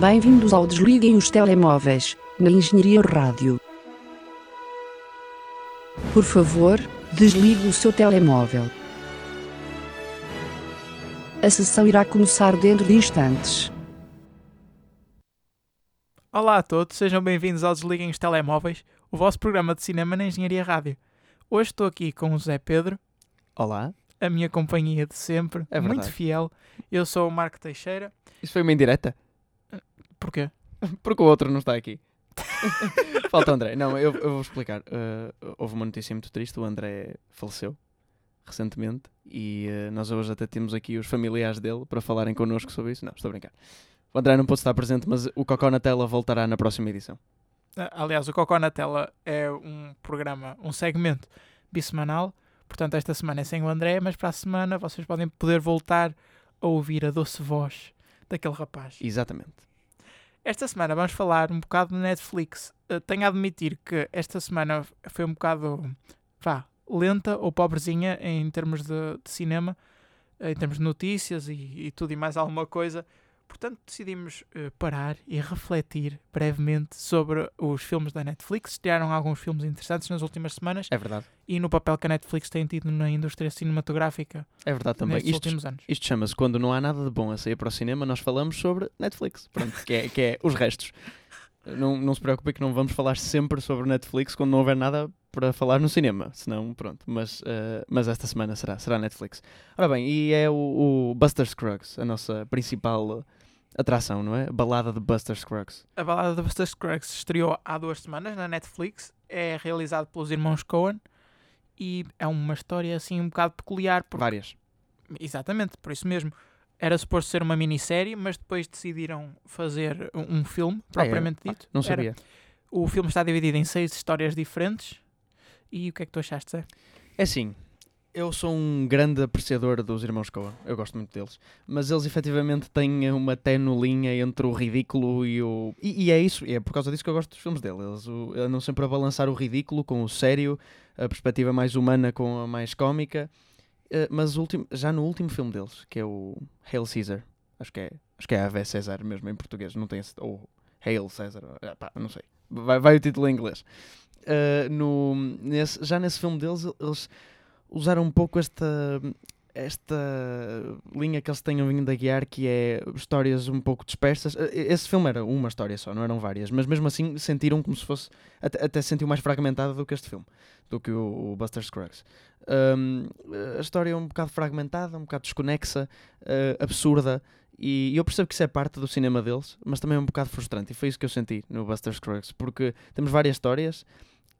Bem-vindos ao Desliguem os Telemóveis, na Engenharia Rádio. Por favor, desligue o seu telemóvel. A sessão irá começar dentro de instantes. Olá a todos, sejam bem-vindos ao Desliguem os Telemóveis, o vosso programa de cinema na Engenharia Rádio. Hoje estou aqui com o Zé Pedro, Olá. a minha companhia de sempre, É muito fiel. Eu sou o Marco Teixeira. Isso foi uma indireta? Porquê? Porque o outro não está aqui. Falta o André. Não, eu, eu vou explicar. Uh, houve uma notícia muito triste. O André faleceu recentemente e uh, nós hoje até temos aqui os familiares dele para falarem connosco sobre isso. Não, estou a brincar. O André não pôde estar presente, mas o Cocó na Tela voltará na próxima edição. Ah, Aliás, o Cocó na Tela é um programa, um segmento bissemanal. Portanto, esta semana é sem o André, mas para a semana vocês podem poder voltar a ouvir a doce voz daquele rapaz. Exatamente. Esta semana vamos falar um bocado de Netflix. Uh, tenho a admitir que esta semana foi um bocado, vá, lenta ou pobrezinha em termos de, de cinema, eh, em termos de notícias e, e tudo e mais alguma coisa. Portanto, decidimos eh, parar e refletir brevemente sobre os filmes da Netflix. Estrearam alguns filmes interessantes nas últimas semanas É verdade. e no papel que a Netflix tem tido na indústria cinematográfica É verdade também. nestes Isto, últimos anos. isto chama-se quando não há nada de bom a sair para o cinema, nós falamos sobre Netflix. Pronto, que é, que é os restos. Não, não se preocupe que não vamos falar sempre sobre Netflix quando não houver nada para falar no cinema. Senão, pronto. Mas, eh, mas esta semana será, será Netflix. Ora bem, e é o, o Buster Scruggs, a nossa principal atração, não é? Balada de Buster Scruggs. A balada de Buster Scruggs estreou há duas semanas na Netflix. É realizado pelos irmãos Coen e é uma história assim um bocado peculiar. Porque, Várias. exatamente, por isso mesmo. Era suposto ser uma minissérie, mas depois decidiram fazer um filme, Ah, é? propriamente Ah, dito. não Era- sabia. O filme está dividido em seis histórias diferentes. E o que é que tu achaste, Zé? É assim, eu sou um grande apreciador dos irmãos Coen, eu gosto muito deles, mas eles efetivamente têm uma tenue linha entre o ridículo e o. E, e é isso, e é por causa disso que eu gosto dos filmes deles. Eles andam sempre a balançar o ridículo com o sério, a perspectiva mais humana com a mais cómica. Eh, mas já no último filme deles, que é o Hail Caesar, acho que é, acho que é Ave César mesmo em português, não tem esse. Ou Hail César, ah, pá, não sei. Vai, vai o título em inglês. Eh, no, nesse, já nesse filme deles, eles usaram um pouco esta esta linha que eles tenham vindo a guiar que é histórias um pouco dispersas. Esse filme era uma história só, não eram várias mas mesmo assim sentiram como se fosse até, até se sentiu mais fragmentada do que este filme do que o, o Buster Scruggs. Um, a história é um bocado fragmentada um bocado desconexa eh, absurda e eu percebo que isso é parte do cinema deles mas também é um bocado frustrante e foi isso que eu senti no Buster Scruggs porque temos várias histórias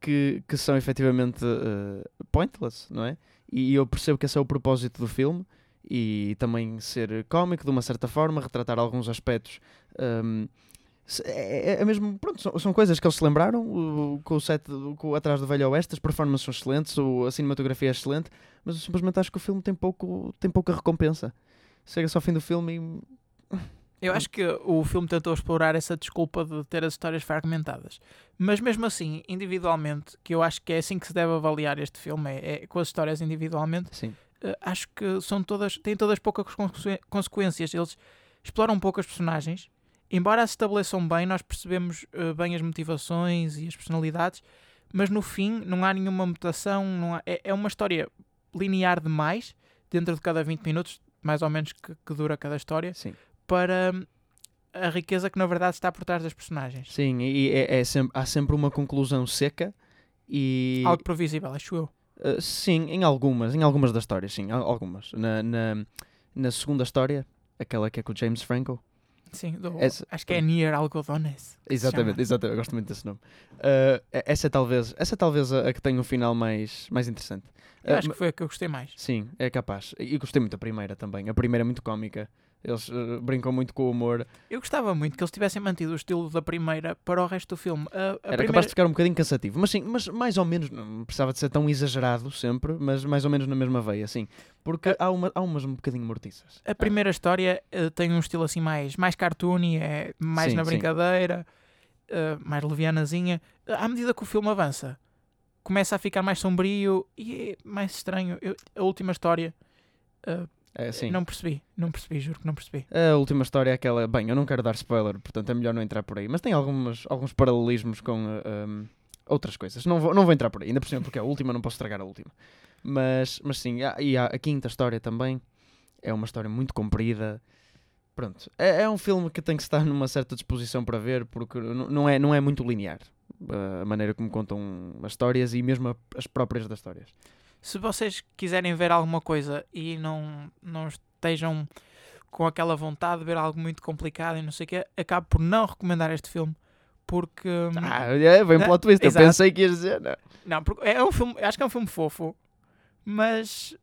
que, que são efetivamente eh, pointless, não é? E eu percebo que esse é o propósito do filme e também ser cómico de uma certa forma, retratar alguns aspectos. hum, se- é, é mesmo, pronto, são, são coisas que eles se lembraram o- com o set com atrás do Velho Oeste, as performances são excelentes, o- a cinematografia é excelente, mas eu simplesmente acho que o filme tem, pouco, tem pouca recompensa. Chega-se ao fim do filme e Eu acho que o filme tentou explorar essa desculpa de ter as histórias fragmentadas. Mas mesmo assim, individualmente, que eu acho que é assim que se deve avaliar este filme, é, é com as histórias individualmente, eh, acho que são todas, têm todas poucas conse- consequências. Eles exploram pouco as personagens. Embora as estabeleçam bem, nós percebemos eh, bem as motivações e as personalidades, mas no fim não há nenhuma mutação. Há- é, é uma história linear demais, dentro de cada 20 minutos, mais ou menos, que, que dura cada história, sim. Para hum, a riqueza que na verdade está por trás das personagens. Sim, e é, é sempre, há sempre uma conclusão seca e Algo previsível, acho eu. Uh, sim, em algumas, em algumas das histórias, sim, al- algumas. Na, na, na segunda história, aquela que é com o James Franco. Sim, do- Essa- acho que é Nier Algodones. se Exatamente, exatamente, eu gosto muito desse nome. Uh, essa é talvez, essa é talvez a, a que tem um final mais, mais interessante. Eu Uh, acho que foi a que eu gostei mais. Sim, é capaz. E gostei muito da primeira também. A primeira é muito cómica. Eles uh, brincam muito com o humor. Eu gostava muito que eles tivessem mantido o estilo da primeira para o resto do filme. A, a Era primeira... capaz de ficar um bocadinho cansativo. Mas sim, mas mais ou menos, não precisava de ser tão exagerado sempre, mas mais ou menos na mesma veia, sim. Porque há, uma, há umas um bocadinho mortiças. A primeira história eh, tem um estilo assim mais, mais cartoony, é mais Sim, na brincadeira, eh, mais levianazinha. À medida que o filme avança, começa a ficar mais sombrio e é mais estranho. Eu- a última história, eh, É, sim. Não percebi, não percebi, juro que não percebi. A última história é aquela. Bem, eu não quero dar spoiler, portanto é melhor não entrar por aí. Mas tem algumas, alguns paralelismos com um, outras coisas. Não vou, não vou entrar por aí, ainda por cima, porque é a última, não posso estragar a última. Mas, mas sim, há- e há a quinta história também. É uma história muito comprida. Pronto. É, é um filme que tem que estar numa certa disposição para ver, porque não é, não é muito linear. uh, A maneira como contam as histórias e mesmo a- as próprias das histórias. Se vocês quiserem ver alguma coisa e não, não estejam com aquela vontade de ver algo muito complicado e não sei o quê, acabo por não recomendar este filme. Porque. Ah, é, vem um Né? plot twist. Eu pensei que ias dizer. Não. Não, porque é um filme. Acho que é um filme fofo, mas.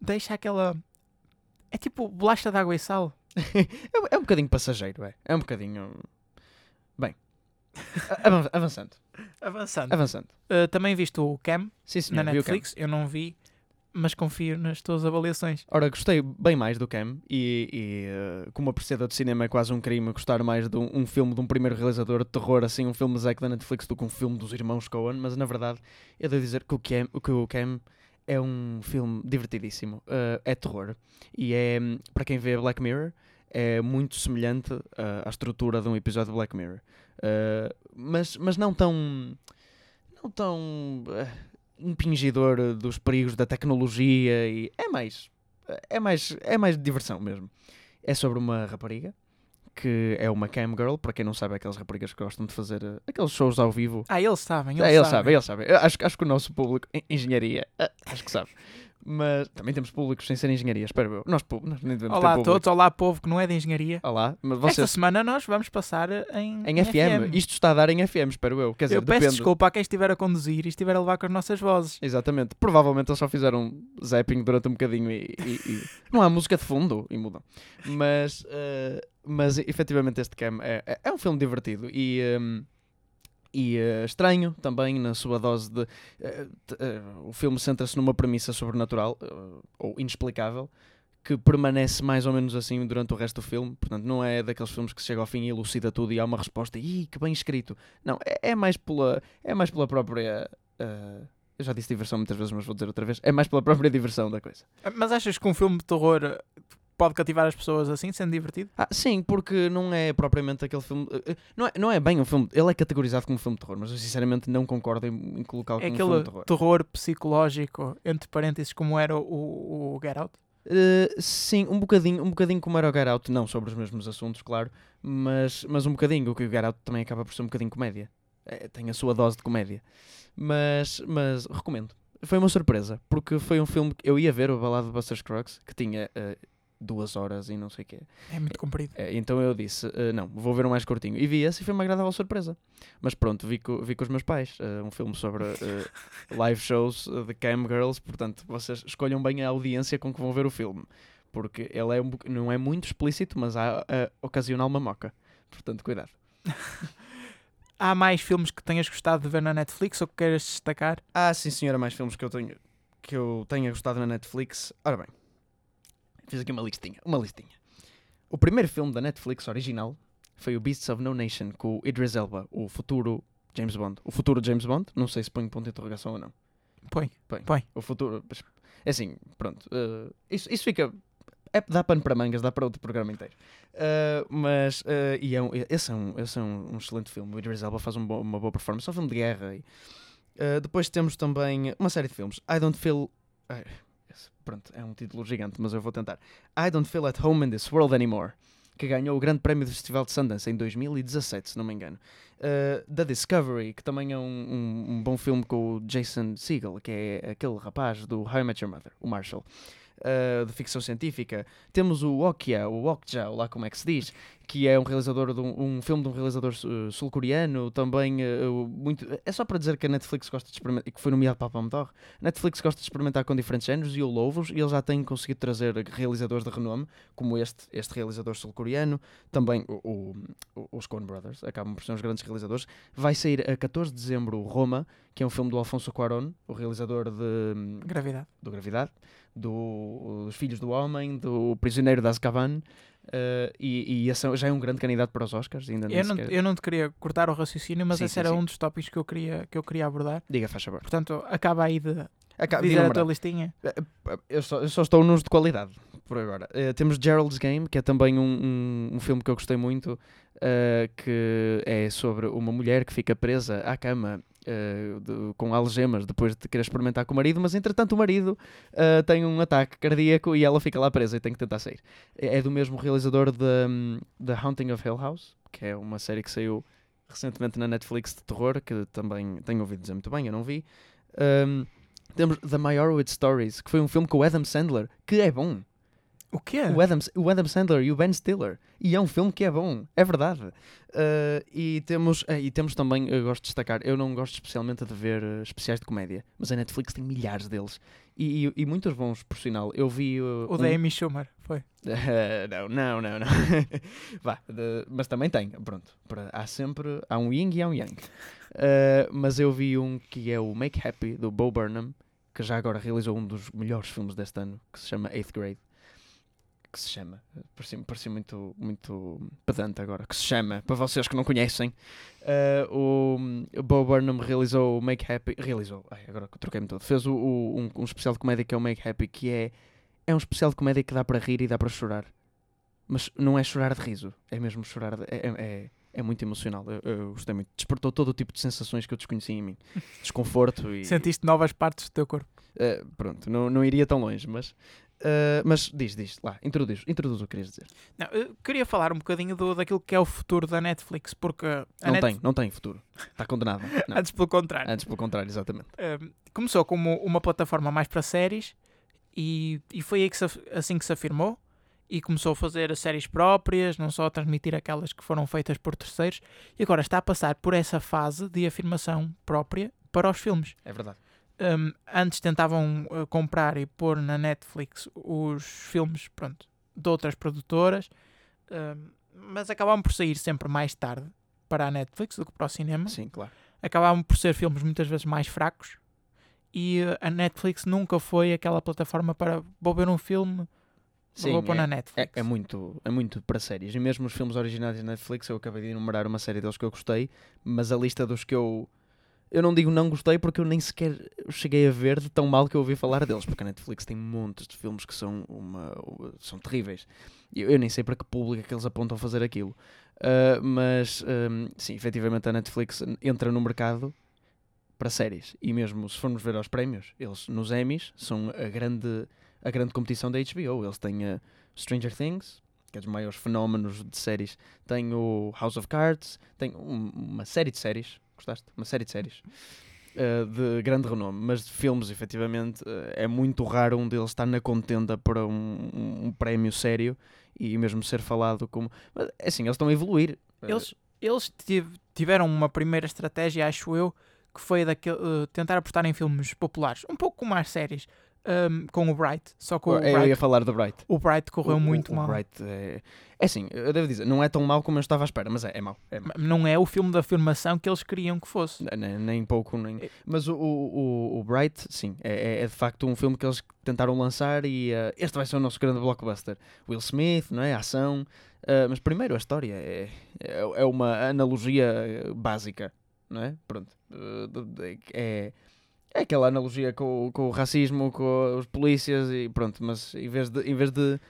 Deixa aquela. É tipo bolacha de água e sal. É, é um bocadinho passageiro, é. É um bocadinho. Bem. Avançando. Avançando. Avançando. Uh, também viste o Cam Sim, senhor. na. Netflix. Eu não vi, mas confio nas tuas avaliações. Ora, gostei bem mais do Cam e, e eh, como apreciador de cinema é quase um crime gostar mais de um, um filme de um primeiro realizador de terror, assim, um filme Zack da Netflix do que um filme dos irmãos Coen, mas na verdade eu devo dizer que o Cam, que o Cam é um filme divertidíssimo. Eh, é terror e é, hum, para quem vê Black Mirror, é muito semelhante eh, à estrutura de um episódio de Black Mirror. Eh, mas, mas não tão. Não tão. eh, impingidor dos perigos da tecnologia e é mais é mais é mais diversão mesmo é sobre uma rapariga que é uma cam girl para quem não sabe é aquelas raparigas que gostam de fazer eh, aqueles shows ao vivo Ah, eles sabem. Eles é, eles sabem. sabem, eles sabem. Acho, acho que o nosso público, em engenharia, eh, acho que sabe. Mas também temos públicos sem ser engenharia, espero eu. Nós, nós nem devemos Olá a todos, olá povo que não é de engenharia. Olá, mas Esta semana nós vamos passar em, em FM. Isto está a dar em FM, espero eu. Quer dizer, Eu peço depende. desculpa a quem estiver a conduzir e estiver a levar com as nossas vozes. Exatamente. Provavelmente eles só fizeram zapping durante um bocadinho e, e- e- não há música de fundo e mudam. Mas, eh, mas efetivamente este Cam é, é- é um filme divertido e, ehm, e eh, estranho também na sua dose de. t- eh, o filme centra-se numa premissa sobrenatural ou inexplicável que permanece mais ou menos assim durante o resto do filme. Portanto, não é daqueles filmes que chega ao fim e elucida tudo e há uma resposta. Ih, que bem escrito. Não, é, é mais pela, é mais pela própria. eu já disse diversão muitas vezes, mas vou dizer outra vez. É mais pela própria diversão da coisa. Mas achas que um filme de terror pode cativar as pessoas assim, sendo divertido? Ah, sim, porque não é propriamente aquele filme. eh, eh, Não é, não é bem um filme. Ele é categorizado como um filme de terror, mas eu sinceramente não concordo em, em colocá-lo É como um aquele filme de terror. terror psicológico, entre parênteses, como era o, o Get Out? Eh, sim, um bocadinho, um bocadinho como era o Get Out, não sobre os mesmos assuntos, claro, mas, mas um bocadinho. O que o Get Out também acaba por ser um bocadinho comédia. Eh, tem a sua dose de comédia. Mas, mas recomendo. Foi uma surpresa, porque foi um filme que eu ia ver, o Balado de Buster Scruggs, que tinha duas horas e não sei o quê. É muito comprido. Eh, então eu disse, eh, não, vou ver um mais curtinho. E vi esse e foi uma agradável surpresa. Mas pronto, vi, co- vi com os meus pais. eh, um filme sobre eh, live shows de cam girls. Portanto, vocês escolham bem a audiência com que vão ver o filme. Porque ele é um, não é muito explícito, mas há a ocasional mamoca. Portanto, cuidado. Há mais filmes que tenhas gostado de ver na Netflix ou que queiras destacar? Ah, sim senhora, mais filmes que eu tenho que eu tenha gostado na Netflix. Ora bem, fiz aqui uma listinha, uma listinha. O primeiro filme da Netflix original foi o Beasts of No Nation com o Idris Elba, o futuro James Bond. O futuro James Bond, não sei se põe ponto de interrogação ou não. Põe. Põe. Põe. O futuro, é assim, pronto. eh, isso, isso fica é, dá pano para mangas, dá para outro programa inteiro. Uh, mas uh, e é um, esse é, um, esse é um, um excelente filme. O Idris Elba faz um bo- uma boa performance. É um filme de guerra. E, uh, depois temos também uma série de filmes. I Don't Feel. Pronto, é um título gigante, mas eu vou tentar. I Don't Feel at Home in This World Anymore. Que ganhou o Grande Prémio do Festival de Sundance em 2017, se não me engano. Uh, The Discovery, que também é um, um, um bom filme com o Jason Segel, que é aquele rapaz do How I Met Your Mother, o Marshall uh, de ficção científica. Temos o Okja, o Okja, lá como é que se diz, que é um realizador de um, um filme de um realizador uh, sul-coreano, também uh, muito... É só para dizer que a Netflix gosta de experimentar, e que foi nomeado para a Palme d'Or, a Netflix gosta de experimentar com diferentes géneros e eu louvo-os, e eles já têm conseguido trazer realizadores de renome, como este, este realizador sul-coreano, também o, o- os Coen Brothers, acabam por ser os grandes realizadores. Vai sair a 14 de dezembro Roma, que é um filme do Alfonso Cuarón, o realizador de hum, Gravidade. do Gravidade, do, dos Filhos do Homem, do Prisioneiro de Azkaban, eh, e, e esse já é um grande candidato para os Oscars. Ainda Eu não, sequer- eu não te queria cortar o raciocínio, mas Sim, esse sim, era sim. um dos tópicos que eu queria, que eu queria abordar. Diga, faz favor. Portanto, acaba aí de Acá, dizer a tua listinha? Eu só, eu só estou nos de qualidade, por agora. Eh, temos Gerald's Game, que é também um, um, um filme que eu gostei muito, eh, que é sobre uma mulher que fica presa à cama eh, de- com algemas depois de querer experimentar com o marido, mas entretanto o marido eh, tem um ataque cardíaco e ela fica lá presa e tem que tentar sair. É, é do mesmo realizador de hum, The Haunting of Hill House, que é uma série que saiu recentemente na Netflix de terror, que também tenho ouvido dizer muito bem, eu não vi. Hum, temos The Meyerowitz Stories, que foi um filme com o Adam Sandler, que é bom. O quê? O, Adam, o Adam Sandler e o Ben Stiller. E é um filme que é bom, é verdade. Uh, e, temos, eh, e temos também, eu gosto de destacar, eu não gosto especialmente de ver eh, especiais de comédia, mas a Netflix tem milhares deles. E, e, e muitos bons, por sinal. Eu vi. uh, O um- da Amy Schumer, foi. Não, não, não, não. Vá, de- mas também tem, pronto. Para- há sempre, há um yin e há um yang. Mas eu vi um que é o Make Happy, do Bo Burnham, que já agora realizou um dos melhores filmes deste ano, que se chama Eighth Grade. Que se chama, parecia, parecia muito, muito pedante agora, que se chama, para vocês que não conhecem, eh, o, Bo Burnham realizou o Make Happy, realizou, ai, agora que troquei-me todo, fez o, o- um, um especial de comédia que é o Make Happy, que é é um especial de comédia que dá para rir e dá para chorar. Mas não é chorar de riso, é mesmo chorar. De, é, é, é muito emocional. Eu, eu gostei muito. Despertou todo o tipo de sensações que eu desconhecia em mim: desconforto e. Sentiste novas partes do teu corpo. Eh, pronto, não, não iria tão longe, mas. Eh, mas diz, diz, lá, introduz, introduz o que querias dizer. Não, eu queria falar um bocadinho do, daquilo que é o futuro da Netflix, porque Não Net- tem, não tem futuro. Está condenado. Antes pelo contrário. Antes, pelo contrário, exatamente. Um, começou como uma plataforma mais para séries e, e foi que se assim que se afirmou e começou a fazer séries próprias, não só a transmitir aquelas que foram feitas por terceiros, e agora está a passar por essa fase de afirmação própria para os filmes. É verdade. Um, antes tentavam uh, comprar e pôr na Netflix os filmes pronto, de outras produtoras, um, mas acabavam por sair sempre mais tarde para a Netflix do que para o cinema Sim, claro. acabavam por ser filmes muitas vezes mais fracos e uh, a Netflix nunca foi aquela plataforma para vou ver um filme vou pôr é, na é, Netflix. é muito, é muito para séries. E mesmo os filmes originais da Netflix, eu acabei de enumerar uma série deles que eu gostei, mas a lista dos que eu. Eu não digo não gostei porque eu nem sequer cheguei a ver de tão mal que eu ouvi falar deles, porque a Netflix tem montes de filmes que são, uma, são terríveis. Eu, eu nem sei para que público é que eles apontam fazer aquilo. Ah, mas, hum, sim, efetivamente a Netflix entra no mercado para séries. E mesmo se formos ver aos prémios, eles nos Emmys são a grande, a grande competição da HBO. Eles têm a Stranger Things, que é dos maiores fenómenos de séries. Tem o House of Cards, tem um- uma série de séries. Gostaste? Uma série de séries. uh, de grande renome, mas de filmes, efetivamente, uh, é muito raro um deles estar na contenda para um, um- um prémio sério e mesmo ser falado como. Mas, é assim, eles estão a evoluir. Uh, Eles, eles tiv- tiveram uma primeira estratégia, acho eu, que foi daquele, uh, tentar apostar em filmes populares, um pouco como as séries, um, com o Bright. Só que o, eu ia Bright, falar do Bright. o Bright correu O- o- muito o mal. Bright é, é assim, eu devo dizer, não é tão mau como eu estava à espera, mas é, é mau. É mau. Não é o filme da afirmação que eles queriam que fosse. Nem, nem pouco, nem. É- Mas o, o, o- o Bright, sim, é, é- é de facto um filme que eles tentaram lançar e eh, este vai ser o nosso grande blockbuster. Will Smith, não é? A ação. eh, mas primeiro a história é, é, é uma analogia básica, não é? Pronto. Eh, é, é aquela analogia com, o- com o racismo, com os polícias e pronto, mas em vez de, em vez de,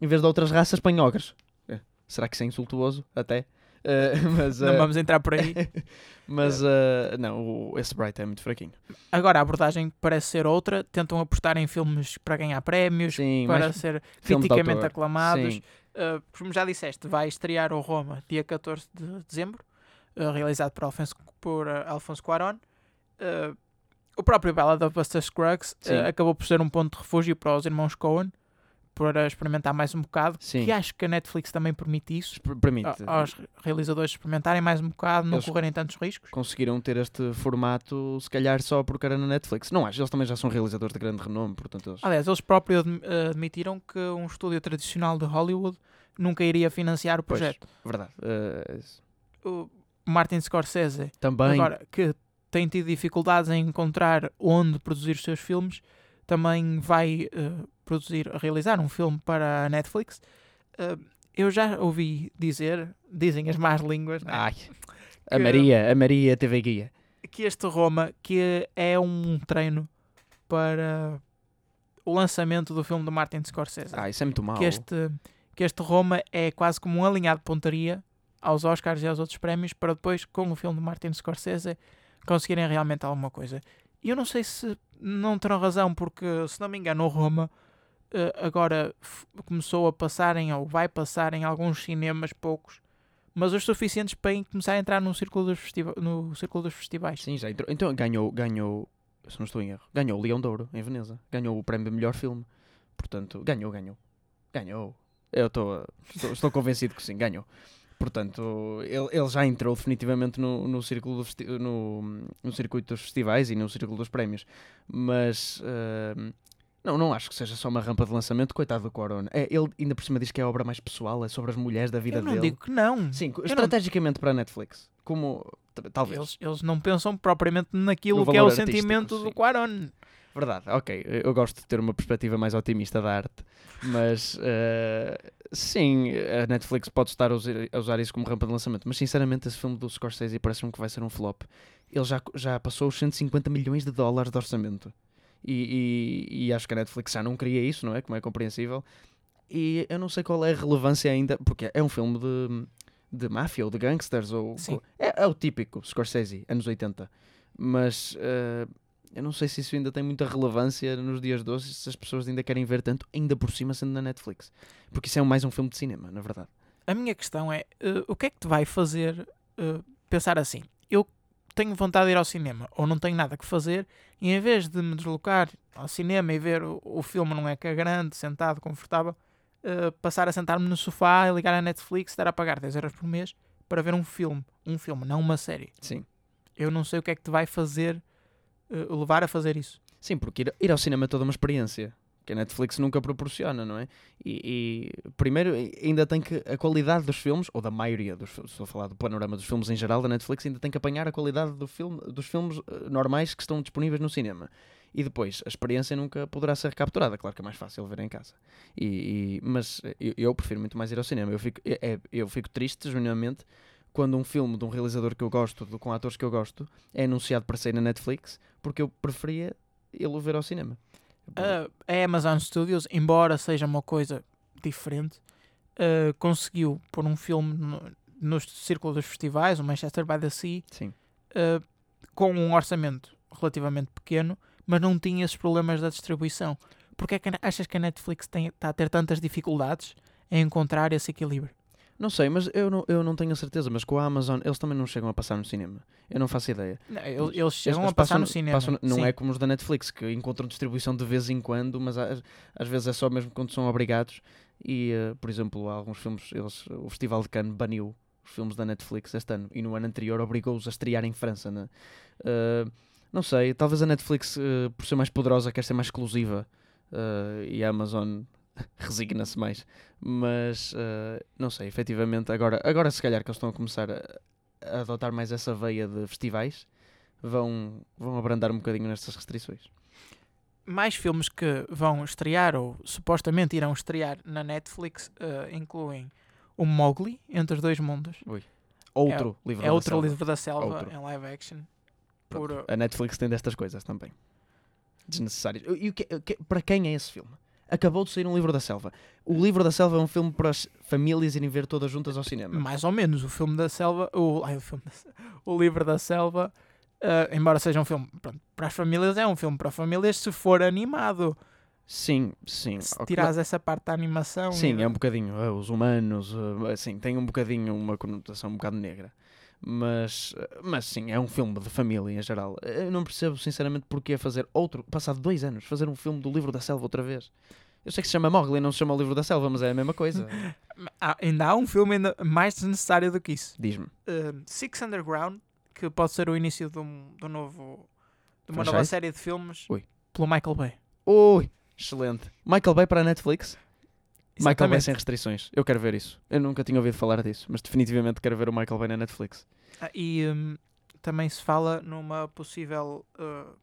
em vez de outras raças, ogres. Eh, Será que isso é insultuoso? Até. Eh, mas, Não eh, vamos entrar por aí. mas uh, não, o, esse Bright é muito fraquinho. Agora a abordagem parece ser outra. Tentam apostar em filmes para ganhar prémios, Sim, para ser criticamente aclamados. Sim. Uh, como já disseste, vai estrear o Roma dia 14 de dezembro, uh, realizado por Alfonso, por, uh, Alfonso Cuarón. O próprio Ballad of Buster Scruggs uh, acabou por ser um ponto de refúgio para os irmãos Coen, para experimentar mais um bocado. Sim. Que acho que a Netflix também permite isso, Per- Permite. a- aos realizadores experimentarem mais um bocado, não Eles- correrem tantos riscos. Conseguiram ter este formato, se calhar só porque era na Netflix. Não acho, eles também já são realizadores de grande renome, portanto eles. Aliás, eles próprios uh, admitiram que um estúdio tradicional de Hollywood nunca iria financiar o Pois. projeto. Verdade. uh, O Martin Scorsese também. Agora, que tem tido dificuldades em encontrar onde produzir os seus filmes, também vai eh, produzir, realizar um filme para a Netflix. Eh, eu já ouvi dizer, dizem as más línguas, né, Ai. A Que- Maria, a Maria TV Guia. que este Roma que é um treino para o lançamento do filme do Martin Scorsese. Ah, isso é muito mau. que, este, que este Roma é quase como um alinhado de pontaria aos Oscars e aos outros prémios para depois, com o filme de Martin Scorsese, conseguirem realmente alguma coisa. E eu não sei se não terão razão, porque, se não me engano, Roma eh, agora começou a passar em, ou vai passar em alguns cinemas, poucos, mas os suficientes para começar a entrar no círculo dos, festiva no círculo dos festivais. Sim, já entrou. Então ganhou, ganhou, se não estou em erro, ganhou o Leão de Ouro em Veneza. Ganhou o prémio de melhor filme. Portanto, ganhou, ganhou. Ganhou. Eu a- estou, estou convencido que sim, ganhou. Portanto, ele, ele já entrou definitivamente no, no, círculo do no, no circuito dos festivais e no círculo dos prémios. Mas ah, não, não acho que seja só uma rampa de lançamento. Coitado do Corona. É, ele ainda por cima diz que é a obra mais pessoal, é sobre as mulheres da vida Eu não dele. digo que não. Sim, não- estrategicamente para a Netflix. Como talvez. Eles, eles não pensam propriamente naquilo que é o sentimento sim. do Quaron. Verdade, ok. Eu gosto de ter uma perspectiva mais otimista da arte, mas eh, sim, a Netflix pode estar a usar, a usar isso como rampa de lançamento. Mas sinceramente, esse filme do Scorsese parece-me que vai ser um flop. Ele já, já passou os 150 milhões de dólares de orçamento. E, e- e acho que a Netflix já não queria isso, não é? Como é compreensível. E eu não sei qual é a relevância ainda, porque é um filme de, de máfia ou de gangsters. Ou, ou- é, é o típico Scorsese, anos 80. Mas eh, eu não sei se isso ainda tem muita relevância nos dias de hoje, se as pessoas ainda querem ver tanto, ainda por cima sendo na Netflix. Porque isso é mais um filme de cinema, na verdade. A minha questão é: eh, o que é que te vai fazer eh, pensar assim? Eu tenho vontade de ir ao cinema ou não tenho nada que fazer, e em vez de me deslocar ao cinema e ver o, o filme num ecrã grande, sentado, confortável, eh, passar a sentar-me no sofá e ligar a Netflix, estar a pagar 10 euros por mês para ver um filme. Um filme, não uma série. Sim. Eu não sei o que é que te vai fazer eh, levar a fazer isso. Sim, porque ir, ir ao cinema é toda uma experiência que a Netflix nunca proporciona, não é? E, e, primeiro ainda tem que a qualidade dos filmes, ou da maioria dos filmes, estou a falar do panorama dos filmes em geral da Netflix, ainda tem que apanhar a qualidade do filme, dos filmes eh, normais que estão disponíveis no cinema. E depois, a experiência nunca poderá ser recapturada. Claro que é mais fácil ver em casa. E, e- mas eu, eu prefiro muito mais ir ao cinema. Eu fico, é- é- eu fico triste, genuinamente, quando um filme de um realizador que eu gosto, de- com atores que eu gosto, é anunciado para sair na Netflix, porque eu preferia ele ver ao cinema. A, a Amazon Studios, embora seja uma coisa diferente, eh, conseguiu pôr um filme no, no círculo dos festivais, o Manchester by the Sea, eh, com um orçamento relativamente pequeno, mas não tinha esses problemas da distribuição. Porque é que achas que a Netflix está a ter tantas dificuldades em encontrar esse equilíbrio? Não sei, mas eu não, eu não tenho a certeza, mas com a Amazon eles também não chegam a passar no cinema. Eu não faço ideia. Não, eles, eles chegam Eles a passar passam- no cinema. passam- não sim. é como os da Netflix, que encontram distribuição de vez em quando, mas às, às vezes é só mesmo quando são obrigados. E, eh, por exemplo, há alguns filmes, eles, o Festival de Cannes baniu os filmes da Netflix este ano e no ano anterior obrigou-os a estrear em França. Né? Eh, não sei, talvez a Netflix, eh, por ser mais poderosa, quer ser mais exclusiva e a Amazon resigna-se mais. Mas eh, não sei, efetivamente, agora, agora se calhar que eles estão a começar a, a adotar mais essa veia de festivais, vão, vão abrandar um bocadinho nestas restrições. mais filmes que vão estrear ou supostamente irão estrear na Netflix eh, incluem o Mowgli, Entre os Dois Mundos. Outro livro É da outro selva. livro da selva Outro. em live action. Por, A Netflix tem destas coisas também. Desnecessárias. E o que- para quem é esse filme? Acabou de sair um livro da selva. O livro da selva é um filme para as famílias irem ver todas juntas ao cinema. mais ou menos o filme da selva, o, ai, o, filme da o livro da selva, eh, embora seja um filme pronto, para as famílias, é um filme para famílias se for animado. Sim, sim. Se tirares essa parte da animação. Sim, é um bocadinho. ah, os humanos, ah, assim, tem um bocadinho uma conotação um bocado negra. Mas, mas sim, é um filme de família em geral. Eu não percebo, sinceramente, porque fazer outro, passado dois anos, fazer um filme do Livro da Selva outra vez. Eu sei que se chama Mowgli, não se chama o Livro da Selva, mas é a mesma coisa. Ah, ainda há um filme mais desnecessário do que isso. Diz-me. Eh, Six Underground, que pode ser o início de, um, de um novo, de uma nova Franchise? série de filmes Ui. pelo Michael Bay. Ui, excelente. Michael Bay para a Netflix? Michael Bay sem restrições. Eu quero ver isso. Eu nunca tinha ouvido falar disso, mas definitivamente quero ver o Michael Bay na Netflix. Ah, e hum, também se fala numa possível. uh,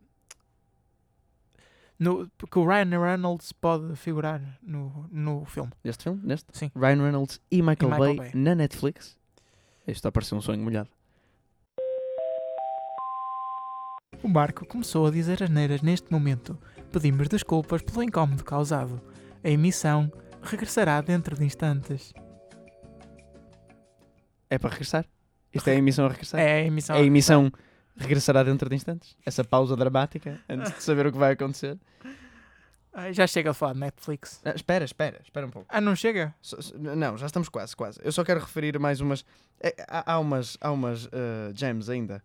no, que o Ryan Reynolds pode figurar no, no filme. Neste filme? Neste? Sim. Ryan Reynolds e Michael, Michael Bay, Bay. na Netflix? Isto está a parecer um sonho molhado. O Marco começou a dizer asneiras neste momento, Pedimos desculpas pelo incómodo causado. A emissão regressará dentro de instantes. É para regressar? Isto é a emissão a regressar? É a emissão. A emissão regressará dentro de instantes? Essa pausa dramática antes de saber o que vai acontecer? Ai, já chega a falar de Netflix. Ah, espera, espera, espera um pouco. Ah, não chega? Só- não, já estamos quase, quase. Eu só quero referir mais umas. é, há, há umas, há umas ah, gems ainda.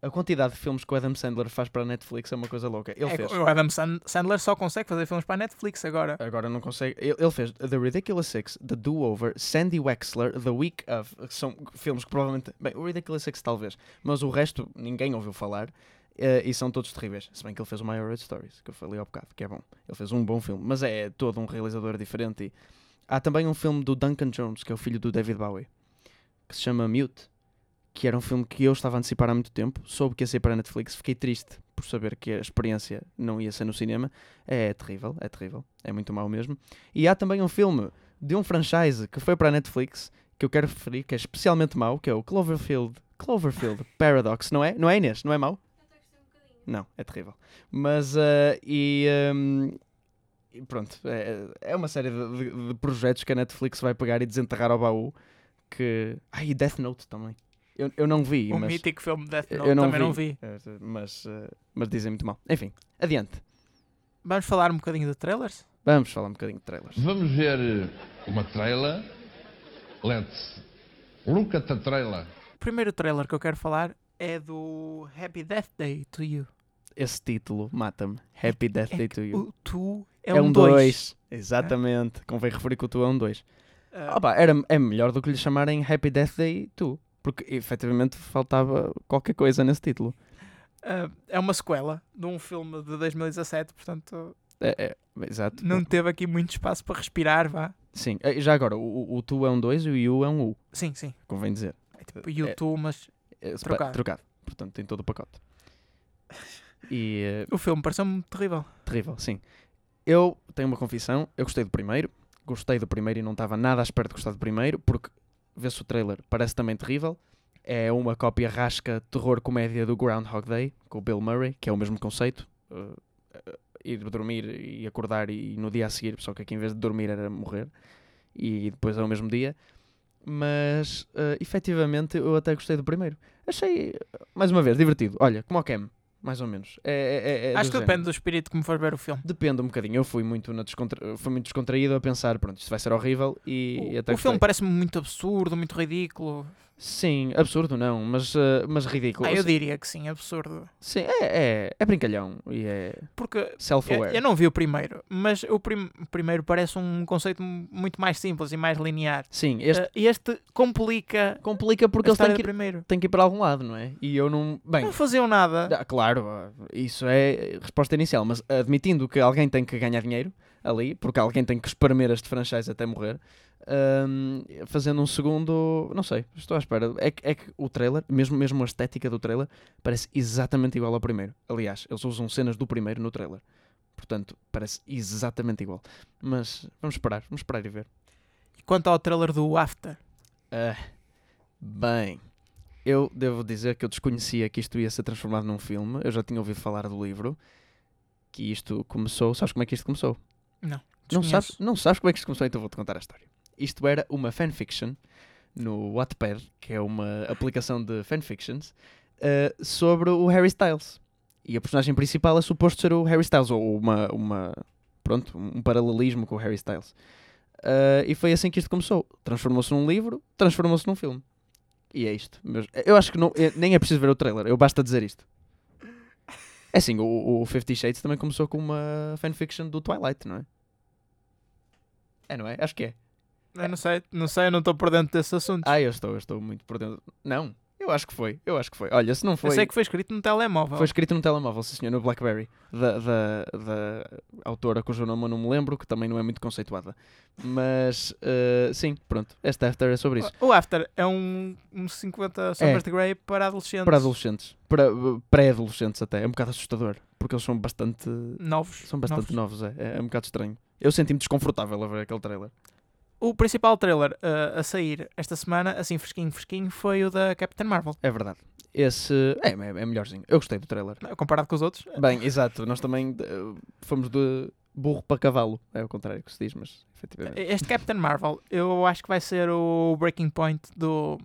A quantidade de filmes que o Adam Sandler faz para a Netflix é uma coisa louca. Ele É fez. o Adam Sand- Sandler só consegue fazer filmes para a Netflix agora. Agora não consegue. Ele, ele fez The Ridiculous Six, The Do-Over, Sandy Wexler, The Week of. que São filmes que provavelmente. Bem, o Ridiculous Six talvez. Mas o resto ninguém ouviu falar. eh, e são todos terríveis. Se bem que ele fez o My Red Stories, que eu falei ao bocado, que é bom. Ele fez um bom filme. Mas é todo um realizador diferente. E há também um filme do Duncan Jones, que é o filho do David Bowie, que se chama Mute. Que era um filme que eu estava a antecipar há muito tempo. Soube que ia ser para a Netflix. Fiquei triste por saber que a experiência não ia ser no cinema. É terrível, é terrível. É muito mau mesmo. E há também um filme de um franchise que foi para a Netflix que eu quero referir, que é especialmente mau, que é o Cloverfield, Cloverfield Paradox, não é? Não é Inês? Não é mau? Não, é terrível. Mas, eh, e, ehm, e pronto, é, é uma série de, de- de projetos que a Netflix vai pegar e desenterrar ao baú. Que. Ah, e Death Note também. Eu, eu não vi, o mas. mítico filme Death eu Note não também vi. não vi. eh, Mas, eh, mas dizem muito mal. Enfim, adiante. Vamos falar um bocadinho de trailers? Vamos falar um bocadinho de trailers. Vamos ver uma trailer. Let's look at the trailer. O primeiro trailer que eu quero falar é do Happy Death Day to You. Esse título mata-me. Happy Death É Day to You. O tu é, É um um 2. 2. Exatamente. Convém referir que o tu é um 2. Opa, era, é melhor do que lhe chamarem Happy Death Day Tu. Porque efetivamente faltava qualquer coisa nesse título. é uma sequela de um filme de 2017, portanto É, é, exato. não teve aqui muito espaço para respirar, vá. Sim. Eh, Já agora, o, o tu é um 2 e o you é um U. Sim, sim. Convém dizer. É tipo YouTube, mas É, Trocado. trocado. Portanto, tem todo o pacote. E eh, o filme pareceu-me terrível. terrível, sim. Eu tenho uma confissão. Eu gostei do primeiro. Gostei do primeiro e não estava nada à espera de gostar do primeiro, porque vê-se o trailer, parece também terrível. É uma cópia rasca terror-comédia do Groundhog Day, com o Bill Murray, que é o mesmo conceito. uh, ir dormir e acordar e no dia a seguir, só que aqui em vez de dormir era morrer. E depois é o mesmo dia. Mas, uh, efetivamente, eu até gostei do primeiro. Achei, mais uma vez, divertido. Olha, como o Cam, mais ou menos. É, é- é- é Acho que género. depende do espírito como for ver o filme. Depende um bocadinho. Eu fui muito, na descontra... fui muito descontraído a pensar, pronto, isto vai ser horrível e, O, e até o filme parece-me muito absurdo, muito ridículo. Sim, absurdo não, mas, eh, mas ridículo. Ah, eu diria que sim, absurdo. Sim, é, é, é brincalhão e é Porque eu, self-aware. eu não vi o primeiro, mas o prim- primeiro parece um conceito muito mais simples e mais linear. Sim, este Ah, este complica complica porque eles têm que, ir, primeiro. têm que ir para algum lado, não é? E eu não... Bem, Não faziam nada. ah, claro, ah, isso é resposta inicial, mas admitindo que alguém tem que ganhar dinheiro ali, porque alguém tem que espremer este franchise até morrer, ahm, fazendo um segundo, não sei, estou à espera. É, que- é que o trailer, mesmo, mesmo a estética do trailer, parece exatamente igual ao primeiro. Aliás, eles usam cenas do primeiro no trailer. Portanto, parece exatamente igual. Mas vamos esperar, vamos esperar e ver. E quanto ao trailer do After, Ah, bem, eu devo dizer que eu desconhecia que isto ia ser transformado num filme. Eu já tinha ouvido falar do livro. Que isto começou. Sabes como é que isto começou? Não desconheço. sabes, não sabes como é que isto começou, então vou-te contar a história. Isto era uma fanfiction no Wattpad, que é uma aplicação de fanfictions, ah, sobre o Harry Styles. E a personagem principal é suposto ser o Harry Styles, ou uma, uma pronto, um paralelismo com o Harry Styles. Ah, e foi assim que isto começou. Transformou-se num livro, transformou-se num filme. E é isto. Eu acho que não, eh, nem é preciso ver o trailer, eu basta dizer isto. É assim, o, o Fifty Shades também começou com uma fanfiction do Twilight, não é? É, não é? Acho que é. Eu não sei, não sei, eu não estou por dentro desse assunto. Ah, eu estou, eu estou muito por dentro. Não, eu acho que foi, eu acho que foi. Olha, se não foi. eu sei que foi escrito no telemóvel. Foi escrito no telemóvel, sim senhor, no Blackberry, da, da, da autora cujo nome eu não me lembro, que também não é muito conceituada. Mas, eh, sim, pronto, este After é sobre isso. O After é um, um 50 Sombras de Grey para adolescentes Para adolescentes, para pré-adolescentes até, é um bocado assustador, porque eles são bastante, novos. são bastante novos, é, é, um bocado estranho. Eu senti-me desconfortável a ver aquele trailer. O principal trailer uh, a sair esta semana, assim fresquinho, fresquinho, foi o da Captain Marvel. É verdade. esse é, é, é melhorzinho. Eu gostei do trailer. Não, Comparado com os outros, Bem, exato, nós também eh, fomos de burro para cavalo. É o contrário que se diz, mas efetivamente. este Captain Marvel, eu acho que vai ser o breaking point do,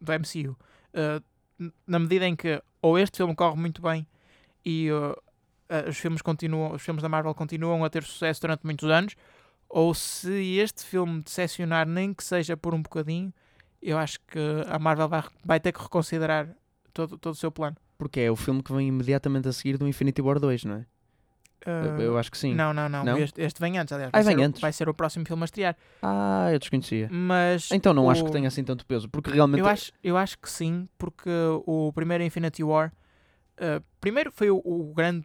do MCU. Uh, na medida em que ou este filme corre muito bem e uh, uh, os filmes continuam, os filmes da Marvel continuam a ter sucesso durante muitos anos, ou se este filme decepcionar nem que seja por um bocadinho, eu acho que a Marvel vai, vai ter que reconsiderar todo, todo o seu plano. Porque é o filme que vem imediatamente a seguir do Infinity War 2, não é? Uh, Eu, eu acho que sim. Não, não, não. Não? Este, este vem antes, aliás. Ah, Vai, vem ser, o- antes. vai ser o próximo filme a estrear. Ah, eu desconhecia. Mas Então não acho o- que tenha assim tanto peso, porque realmente. Eu acho, eu acho que sim, porque o primeiro Infinity War uh, primeiro foi o, o grande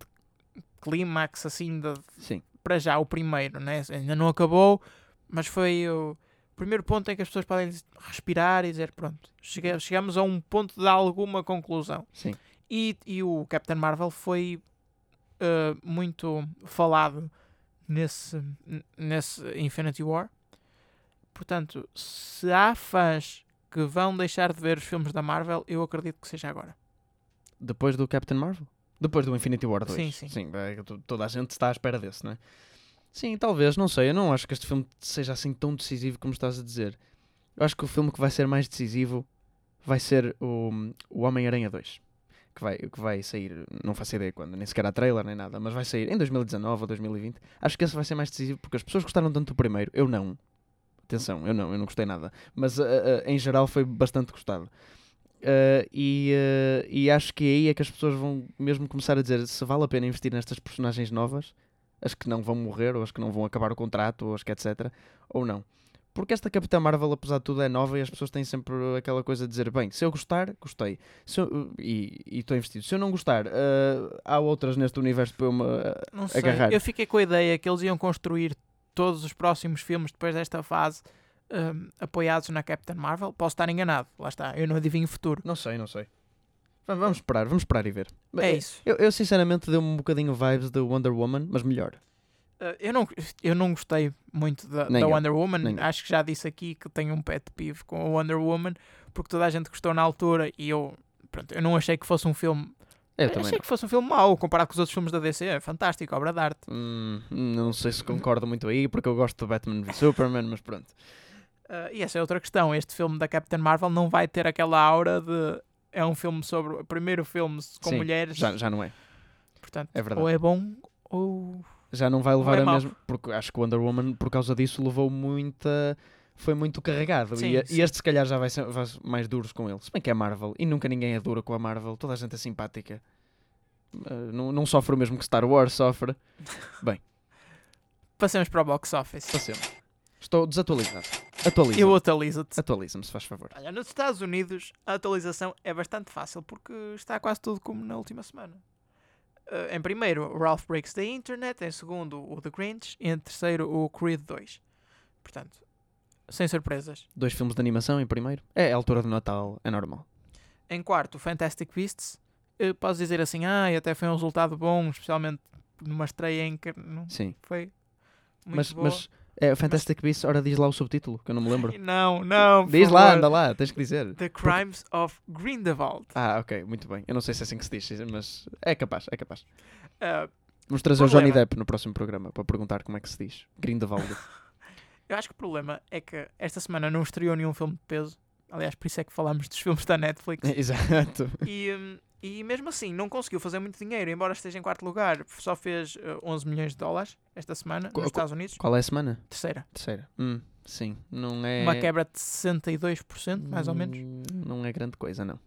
clímax assim de, Sim. Para já o primeiro, né? ainda não acabou, mas foi o primeiro ponto em que as pessoas podem respirar e dizer pronto, chega- chegamos a um ponto de alguma conclusão. Sim. E, e o Captain Marvel foi uh, muito falado nesse, nesse Infinity War. Portanto, se há fãs que vão deixar de ver os filmes da Marvel, eu acredito que seja agora. Depois do Captain Marvel? Depois do Infinity War 2. Sim, sim. Sim, é toda a gente está à espera desse, não é? Sim, talvez, não sei. Eu não acho que este filme seja assim tão decisivo como estás a dizer. Eu acho que o filme que vai ser mais decisivo vai ser o, o Homem-Aranha 2. Que vai, que vai sair, não faço ideia quando, nem sequer há trailer nem nada, mas vai sair em 2019 ou 2020. Acho que esse vai ser mais decisivo porque as pessoas gostaram tanto do primeiro. Eu não. Atenção, eu não, eu não gostei nada. Mas ah, ah, em geral foi bastante gostado. Uh, e, uh, e acho que aí é que as pessoas vão mesmo começar a dizer se vale a pena investir nestas personagens novas, as que não vão morrer, ou as que não vão acabar o contrato, ou as que etc. Ou não. Porque esta Capitã Marvel, apesar de tudo, é nova e as pessoas têm sempre aquela coisa de dizer: bem, se eu gostar, gostei. Se eu- e estou investido. Se eu não gostar, uh, há outras neste universo para eu me. Não sei. Agarrar. Eu fiquei com a ideia que eles iam construir todos os próximos filmes depois desta fase um, apoiados na Captain Marvel. Posso estar enganado, lá está. Eu não adivinho o futuro. Não sei, não sei. Va- Vamos esperar, vamos esperar e ver. É isso. Eu, eu sinceramente deu-me um bocadinho vibes de Wonder Woman, mas melhor. Uh, eu, não, eu não gostei muito da, da Wonder Woman. nem. Acho que já disse aqui que tenho um pet peeve com a Wonder Woman porque toda a gente gostou na altura e eu, pronto, eu não achei que fosse um filme. Eu achei também. que fosse um filme mau comparado com os outros filmes da DC. É fantástico, obra de arte. Hum, não sei se concordo muito aí, porque eu gosto do Batman v Superman, mas pronto. Uh, e essa é outra questão. Este filme da Captain Marvel não vai ter aquela aura de. É um filme sobre. O primeiro filme com Sim, mulheres. Já, já não é. Portanto, é verdade. ou é bom ou. Já não vai levar é a mesma. Porque acho que o Wonder Woman, por causa disso, levou muita. Foi muito carregado. Sim, e, sim. e este, se calhar, já vai ser vai mais duros com ele. Se bem que é Marvel. E nunca ninguém é duro com a Marvel. Toda a gente é simpática. Uh, não, não sofre o mesmo que Star Wars sofre. Passemos para o box office. Passemos. Estou desatualizado. Atualiza-me. Eu atualizo-te. Atualiza-me, se faz favor. Olha, nos Estados Unidos a atualização é bastante fácil porque está quase tudo como na última semana. Uh, em primeiro, o Ralph Breaks the Internet. Em segundo, o The Grinch. E em terceiro, o Creed 2. Portanto, sem surpresas. Dois filmes de animação em primeiro. É a altura do Natal, é normal. Em quarto, o Fantastic Beasts. Uh, posso dizer assim, ah, e até foi um resultado bom, especialmente numa estreia em que não Sim. foi muito Mas, boa. mas é Fantastic Beasts, ora diz lá o subtítulo, que eu não me lembro. Não, não. Diz lá, anda lá, tens que dizer. The Crimes of Grindelwald. Ah, ok, muito bem. Eu não sei se é assim que se diz, mas é capaz, é capaz. Uh, Vamos trazer o Johnny. Depp no próximo programa para perguntar como é que se diz. Grindelwald. eu acho que o problema é que esta semana não estreou nenhum filme de peso. Aliás, por isso é que falamos dos filmes da Netflix. Exato. E, hum, e mesmo assim, não conseguiu fazer muito dinheiro, embora esteja em quarto lugar. Só fez uh, 11 milhões de dólares esta semana nos Estados Unidos. Qual é a semana? Terceira. Terceira. Hum, sim, não é. Uma quebra de 62%, mais ou menos. Hum, Não é grande coisa, não.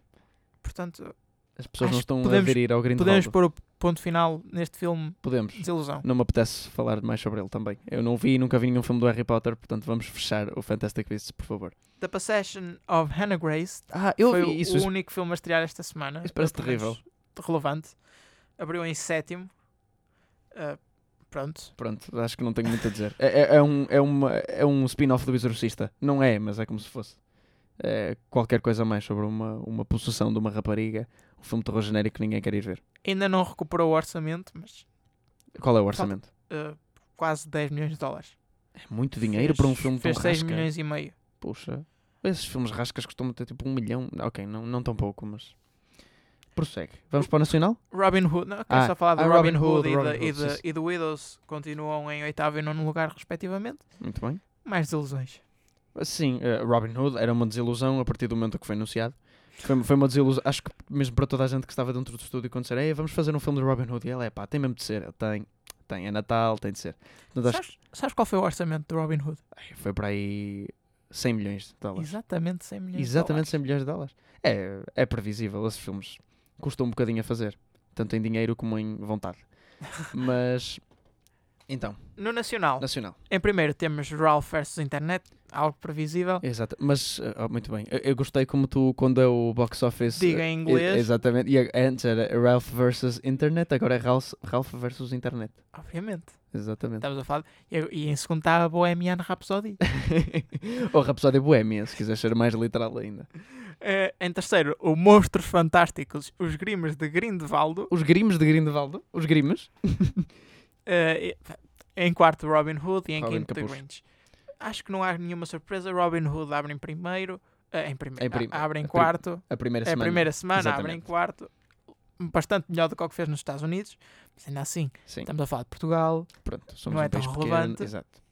Portanto, As pessoas não estão podemos- a aderir ao podemos Grindelwald. pôr o ponto final neste filme Podemos. desilusão. Não me apetece falar mais sobre ele também. Eu não vi e nunca vi nenhum filme do Harry Potter, portanto vamos fechar o Fantastic Beasts, por favor. The Possession of Hannah Grace Ah, eu foi vi o- isso. o único filme a estrear esta semana. Isso parece terrível. Relevante. Abriu em sétimo. Uh, pronto. Pronto, acho que não tenho muito a dizer. É, é- é um, é uma, é um spin-off do Exorcista. Não é, mas é como se fosse. É qualquer coisa mais sobre uma, uma possessão de uma rapariga. Um filme de terror genérico que ninguém quer ir ver. Ainda não recuperou o orçamento, mas Qual é o orçamento? uh, quase 10 milhões de dólares. É muito dinheiro Fez- para um filme tão Fez 6 rasca. milhões e meio. Puxa. Esses filmes rascas costumam ter tipo um milhão. Ok, não, não tão pouco, mas. prossegue. Vamos para o Nacional? Robin Hood, não, quero Ah, só falar do ah, Robin, Robin Hood, e, Robin e, Hood, sim. e do Widows continuam em oitavo e nono lugar, respectivamente. Muito bem. Mais desilusões. Sim, eh, Robin Hood era uma desilusão a partir do momento que foi anunciado. Foi, foi uma desilusão, acho que mesmo para toda a gente que estava dentro do estúdio quando disseram, "Ei, vamos fazer um filme de Robin Hood. E ela é pá, tem mesmo de ser. Tem, tem, é Natal, tem de ser. Portanto, acho Sabes, sabes qual foi o orçamento de Robin Hood? foi para aí 100 milhões de dólares. Exatamente 100 milhões Exatamente de 100 milhões de dólares. É, é previsível, esses filmes custam um bocadinho a fazer, tanto em dinheiro como em vontade. Mas, então. No Nacional, nacional. em primeiro temos Ralph vs Internet, algo previsível. Exato, mas, eh, oh, muito bem. Eu, eu gostei como tu, quando é o box office. Diga eh, em e- inglês. Exatamente, e antes era Ralph versus Internet, agora é Ralph, Ralph versus Internet. Obviamente. Exatamente. Estamos a falar. E, e em segundo está a Bohemian Rhapsody. Ou Rapsódia Boémia, se quiser ser mais literal ainda. Eh, em terceiro, o Monstros Fantásticos, os Grimes de Grindelwaldo. Os grimes de Grindelwaldo, os grimes. Eh, e- em quarto, Robin Hood. E em Robin quinto, The. Grinch. Acho que não há nenhuma surpresa. Robin Hood abre em primeiro. eh, em primeiro. Em prim- a- abre em a quarto. A primeira É a semana. primeira semana, abre em quarto. Bastante melhor do que o que fez nos Estados Unidos. Mas ainda assim, Sim, estamos a falar de Portugal. pronto. Somos não é um país tão pequeno. relevante. Exato.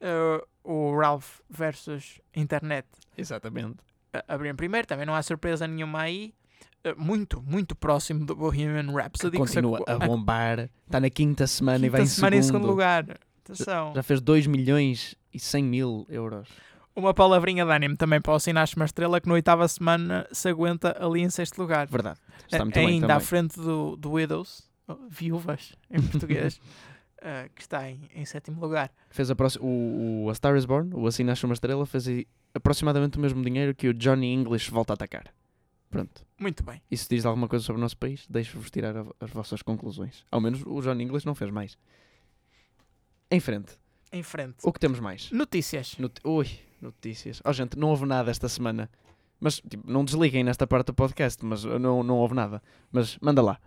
Eh, o Ralph versus Internet Exatamente. a- abrir em primeiro. Também não há surpresa nenhuma aí. Eh, muito, muito próximo do Bohemian Rhapsody. que Continua sacou- a bombar. Está na quinta semana e vai quinta em semana em segundo. segundo lugar. Atenção. Já fez 2 milhões 100 mil euros. Uma palavrinha de ânimo também para o Sinaste uma estrela que na oitava semana se aguenta ali em sexto lugar. Verdade. Está A- muito bem Ainda também. à frente do, do Widows, oh, viúvas em português, eh, que está em, em sétimo lugar. Fez a próxima, o, o A Star is Born, o Assim Nasce uma Estrela, fez aproximadamente o mesmo dinheiro que o Johnny English volta a atacar. Pronto. Muito bem. Isso diz alguma coisa sobre o nosso país? Deixo-vos tirar a- as vossas conclusões. Ao menos o Johnny English não fez mais. Em frente. Em frente. O que temos mais? Notícias. Noti- Ui, notícias. Oh, gente, não houve nada esta semana. Mas, tipo, não desliguem nesta parte do podcast, mas uh, não, não houve nada. Mas manda lá.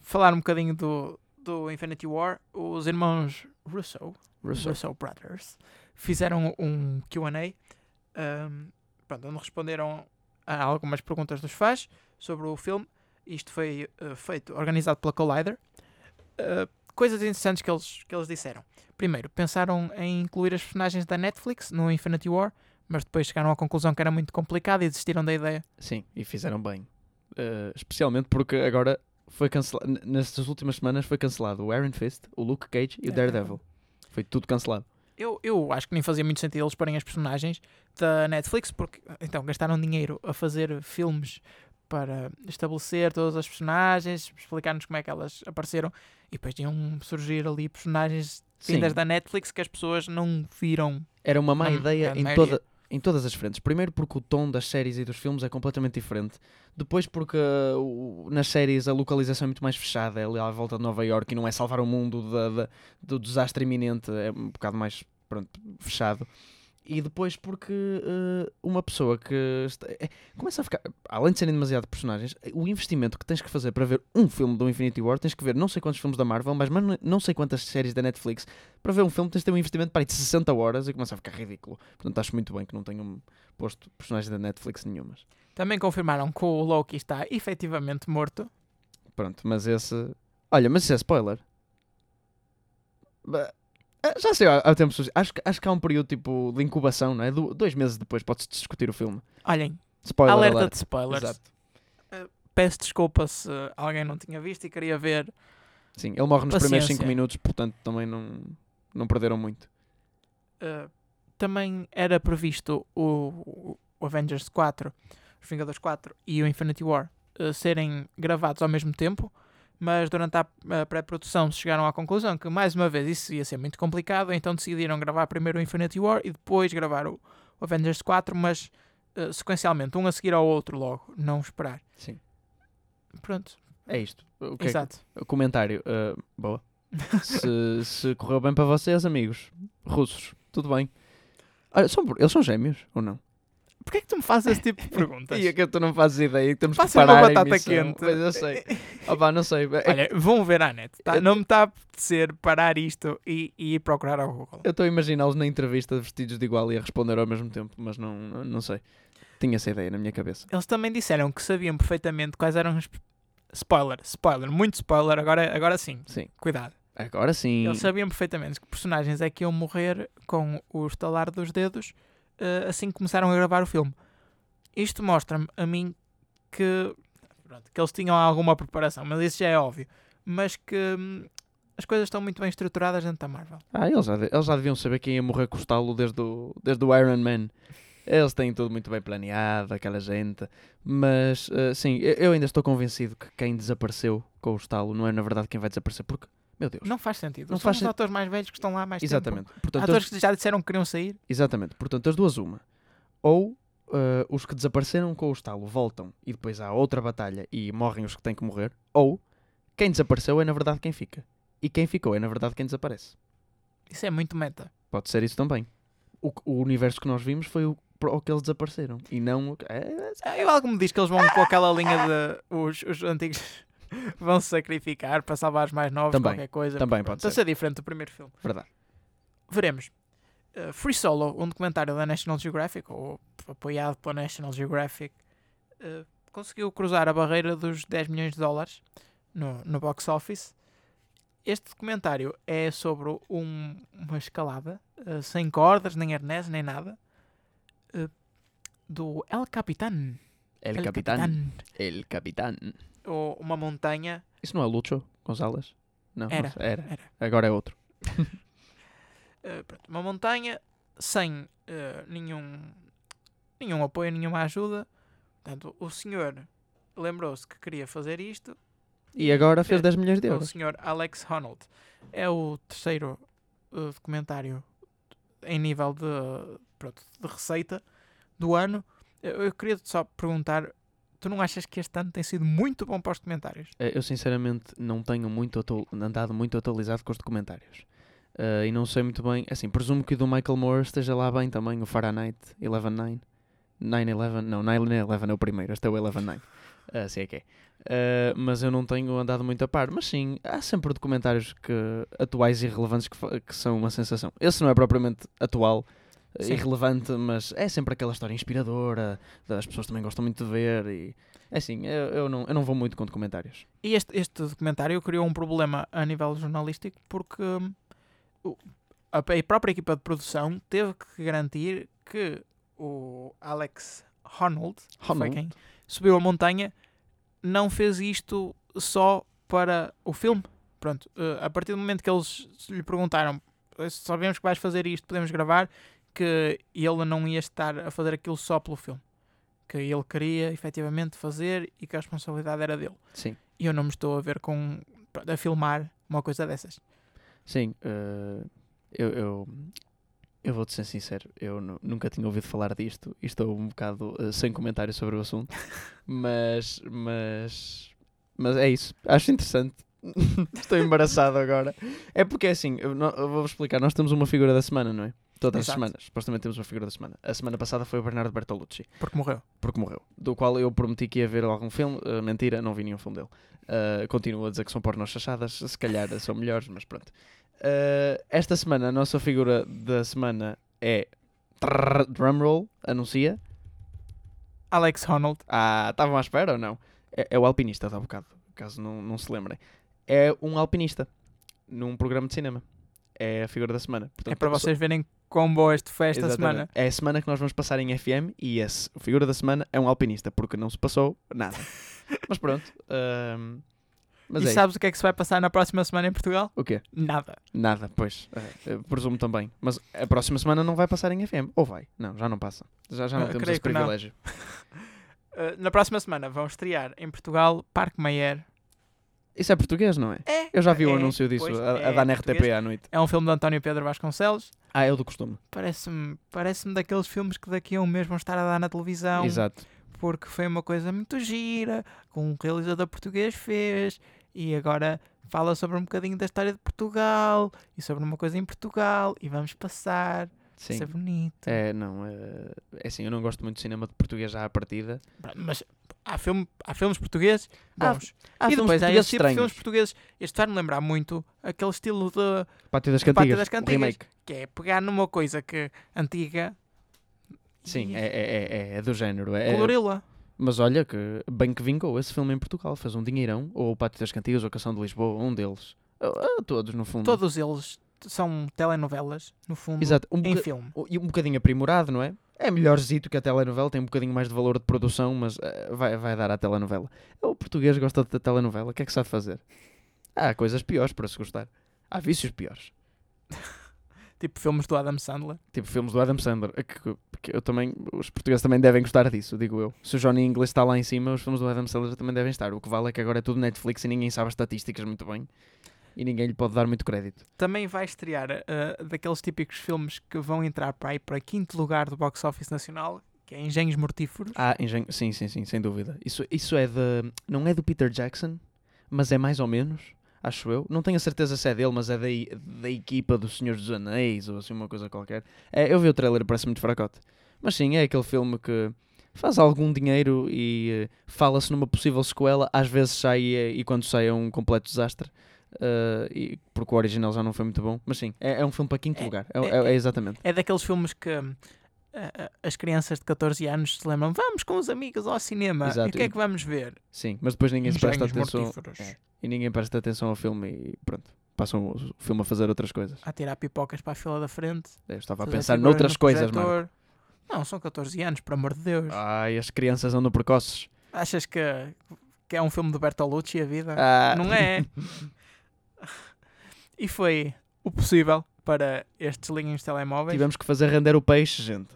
Falar um bocadinho do, do Infinity War. Os irmãos Russo, Russo. Russo Brothers, fizeram um QA. Um, pronto, onde responderam a algumas perguntas dos fãs sobre o filme. Isto foi uh, feito, organizado pela Collider. Uh, coisas interessantes que eles, que eles disseram. Primeiro, pensaram em incluir as personagens da Netflix no Infinity War, mas depois chegaram à conclusão que era muito complicado e desistiram da ideia. Sim, e fizeram bem. Uh, especialmente porque agora foi cancelado. Nestas últimas semanas foi cancelado o Iron Fist, o Luke Cage e o Daredevil. Daredevil. Foi tudo cancelado. Eu, eu acho que nem fazia muito sentido eles porem as personagens da Netflix, porque então gastaram dinheiro a fazer filmes para estabelecer todas as personagens, explicar-nos como é que elas apareceram, e depois iam surgir ali personagens vindas da Netflix que as pessoas não viram. Era uma má Na ideia em, toda, em todas as frentes. Primeiro porque o tom das séries e dos filmes é completamente diferente. Depois porque uh, o- nas séries a localização é muito mais fechada, é ali à volta de Nova York e não é salvar o mundo da- da- do desastre iminente, é um bocado mais pronto, fechado. E depois porque uh, uma pessoa que está- é- começa a ficar, além de serem demasiado personagens, o investimento que tens que fazer para ver um filme do Infinity War, tens que ver não sei quantos filmes da Marvel, mas não sei quantas séries da Netflix, para ver um filme tens de ter um investimento para aí de 60 horas e começa a ficar ridículo. Portanto, acho muito bem que não tenham posto personagens da Netflix nenhumas. Também confirmaram que o Loki está efetivamente morto. Pronto, mas esse. Olha, mas isso é spoiler. Já sei, há, há tempo suficiente. acho, que- acho que há um período tipo de incubação, não é? Do- dois meses depois pode-se discutir o filme. Olhem, Spoiler alerta alert. de spoilers. Exato. Peço desculpa se alguém não tinha visto e queria ver. Sim, ele morre nos primeiros 5 Paciência. minutos, portanto também não, não perderam muito. Uh, também era previsto o, o Avengers 4, os Vingadores 4 e o Infinity War uh, serem gravados ao mesmo tempo, mas durante a, pré-produção chegaram à conclusão que, mais uma vez, isso ia ser muito complicado, então decidiram gravar primeiro o Infinity War e depois gravar o, Avengers 4, mas uh, sequencialmente, um a seguir ao outro logo, não esperar. Sim. Pronto, É isto. O que é que- exato. comentário. ah, boa. se, se correu bem para vocês, amigos russos, tudo bem. Olha, são, eles são gêmeos ou não? Porquê é que tu me fazes esse tipo de perguntas? E é que tu não fazes ideia que temos que Passa uma parar a batata emissão. quente. Pois eu sei. Opa, não sei. É- Olha, vão ver à net. tá? Não me está a apetecer parar isto e, e ir procurar ao Google. Eu estou a imaginá-los na entrevista vestidos de igual e a responder ao mesmo tempo, mas não, não, não sei. tinha essa ideia na minha cabeça. Eles também disseram que sabiam perfeitamente quais eram os. Spoiler, spoiler, muito spoiler, agora, agora sim, Sim. cuidado. Agora sim. Eles sabiam perfeitamente que personagens é que iam morrer com o estalar dos dedos eh, assim que começaram a gravar o filme. Isto mostra-me a mim que, pronto, que eles tinham alguma preparação, mas isso já é óbvio. Mas que hum, as coisas estão muito bem estruturadas dentro da Marvel. Ah, eles já, eles já deviam saber quem ia morrer com o estalo desde o, desde o Iron Man. Eles têm tudo muito bem planeado, aquela gente. Mas, eh, sim, eu ainda estou convencido que quem desapareceu com o estalo não é na verdade quem vai desaparecer, porque, meu Deus. Não faz sentido. Não São faz os sen- atores mais velhos que estão lá há mais tempo. Exatamente. Portanto, Atores as, que já disseram que queriam sair. exatamente. Portanto, as duas, uma. Ou eh, os que desapareceram com o estalo voltam e depois há outra batalha e morrem os que têm que morrer. Ou quem desapareceu é na verdade quem fica. E quem ficou é na verdade quem desaparece. Isso é muito meta. Pode ser isso também. O, que- o universo que nós vimos foi o, para o que eles desapareceram. E não. o que- É, Ah, Eu algo me diz que eles vão com aquela linha de os, os antigos vão se sacrificar para salvar os mais novos, Também, qualquer coisa. também pode Está a ser. ser diferente do primeiro filme. verdade. Veremos. Uh, Free Solo, um documentário da National Geographic, ou apoiado pela National Geographic, uh, conseguiu cruzar a barreira dos 10 milhões de dólares no, no box office. Este documentário é sobre um- uma escalada, uh, sem cordas, nem arnés, nem nada, do El Capitan. El, Capitán. El Capitán. Ou uma montanha. Isso não é Lucho Gonzalez? Não, não Era, sei, era. era. Agora é outro. Uh, pronto, uma montanha sem uh, nenhum, nenhum apoio, nenhuma ajuda. Portanto, o senhor lembrou-se que queria fazer isto. E agora fez É, 10 milhões de O euros. senhor Alex Honnold é o terceiro uh, documentário em nível de, pronto, de receita do ano. Eu, eu queria só perguntar: tu não achas que este ano tem sido muito bom para os documentários? Eh, Eu sinceramente não tenho muito andado muito atualizado com os documentários. Eh, e não sei muito bem. Assim, presumo que o do Michael Moore esteja lá bem também, o Fahrenheit 11-9. 9-11, não, 9-11 é o primeiro, este é o 11-9. Uh, se é que é. Eh, mas eu não tenho andado muito a par. Mas sim, há sempre documentários que, atuais e relevantes que, que são uma sensação. Esse não é propriamente atual, eh, Sim. irrelevante, mas é sempre aquela história inspiradora. As pessoas também gostam muito de ver. E, é assim, eu, eu, não, eu não vou muito com documentários. E este, este documentário criou um problema a nível jornalístico porque hum, a, a própria equipa de produção teve que garantir que o Alex Honnold, que foi Honnold. quem subiu a montanha, não fez isto só para o filme. Pronto, eh, a partir do momento que eles lhe perguntaram "Eh, sabemos que vais fazer isto, podemos gravar, que ele não ia estar a fazer aquilo só pelo filme. Que ele queria efetivamente fazer e que a responsabilidade era dele. Sim. E eu não me estou a ver com a filmar uma coisa dessas. Sim, eh, eu, eu, eu vou-te ser sincero, eu nu- nunca tinha ouvido falar disto e estou um bocado eh, sem comentário sobre o assunto, mas, mas, mas é isso, acho interessante. estou embaraçado agora. É porque é assim, eu, eu vou explicar, nós temos uma figura da semana, não é? Todas as Exato. semanas, supostamente temos uma figura da semana. A semana passada foi o Bernardo Bertolucci, Porque morreu. porque morreu, do qual eu prometi que ia ver algum filme, eh, mentira, não vi nenhum filme dele. Uh, continuo a dizer que são pornos chachadas, se calhar são melhores, mas pronto. Uh, esta semana a nossa figura da semana é drumroll, anuncia. Alex Honnold. Ah, estavam à espera ou não? É, é o alpinista de há bocado, caso não, não se lembrem. É um alpinista num programa de cinema. É a figura da semana. Portanto, É para vocês verem quão boa este foi esta Exatamente. semana. É a semana que nós vamos passar em FM e esse, a figura da semana é um alpinista, porque não se passou nada. mas pronto. ahm, mas e é isso. sabes o que é que se vai passar na próxima semana em Portugal? O quê? Nada. Nada, pois. eu presumo também. Mas a próxima semana não vai passar em FM. Ou vai? Não, já não passa. Já, já não Ah, temos esse privilégio. Uh, na próxima semana vão estrear em Portugal Parque Mayer. Isso é português, não é? É, Eu já vi o é, anúncio disso pois, a, a é dar na RTP à noite. É um filme de António Pedro Vasconcelos. Ah, é o do costume. Parece-me parece daqueles filmes que daqui a um mês vão estar a dar na televisão. Exato. Porque foi uma coisa muito gira, que um realizador português fez. E agora fala sobre um bocadinho da história de Portugal. E sobre uma coisa em Portugal. E vamos passar. Sim. Isso é bonito. É, não. É, é assim, eu não gosto muito de cinema de português já à partida. Mas há, filme, há filmes portugueses Há- bons. Há e filmes depois há esse tipo de filmes portugueses. Este faz-me lembrar muito aquele estilo de Pátio das Pátio Cantigas. das o Cantigas. remake. que é pegar numa coisa que antiga Sim, é, é, é, é do género. É, Colorila. Mas olha que bem que vingou esse filme em Portugal. Fez um dinheirão. Ou o Pátio das Cantigas ou a Canção de Lisboa. Um deles. Todos, no fundo. Todos eles são telenovelas, no fundo, Exato. Um, em filme. e um bocadinho aprimorado, não é? É melhorzito que a telenovela. Tem um bocadinho mais de valor de produção, mas eh, vai, vai dar à telenovela. O português gosta da telenovela. O que é que sabe fazer? Há coisas piores para se gostar. Há vícios piores. Tipo filmes do Adam Sandler. Tipo filmes do Adam Sandler. que- que- que eu também, os portugueses também devem gostar disso, digo eu. Se o Johnny English está lá em cima, os filmes do Adam Sandler também devem estar. O que vale é que agora é tudo Netflix e ninguém sabe as estatísticas muito bem. E ninguém lhe pode dar muito crédito. Também vai estrear uh, daqueles típicos filmes que vão entrar para aí para quinto lugar do box office nacional, que é Engenhos Mortíferos. Ah, engenho... sim, sim, sim, sem dúvida. Isso, isso é de. Não é do Peter Jackson, mas é mais ou menos, acho eu. Não tenho a certeza se é dele, mas é da, e- da equipa do Senhor dos Anéis ou assim uma coisa qualquer. É, eu vi o trailer, parece muito fracote. Mas sim, é aquele filme que faz algum dinheiro e eh, fala-se numa possível sequela. Às vezes sai eh, e quando sai é um completo desastre. Eh, e, porque o original já não foi muito bom. Mas sim, é, é um filme para quinto É- lugar. É, é- é- é exatamente. É daqueles filmes que uh, uh, as crianças de 14 anos se lembram, vamos com os amigos ao cinema. Exato. E o que é que vamos ver? Sim, mas depois ninguém se presta atenção. É. E ninguém presta atenção ao filme e pronto. Passam o filme a fazer outras coisas. A tirar pipocas para a fila da frente. Eu estava a pensar noutras no coisas, mano. Não, são 14 anos, por amor de Deus. Ai, as crianças andam precoces. Achas que, que é um filme do Bertolucci a vida? Ah. Não é? e foi o possível para estes linhos telemóveis. Tivemos que fazer render o peixe, gente.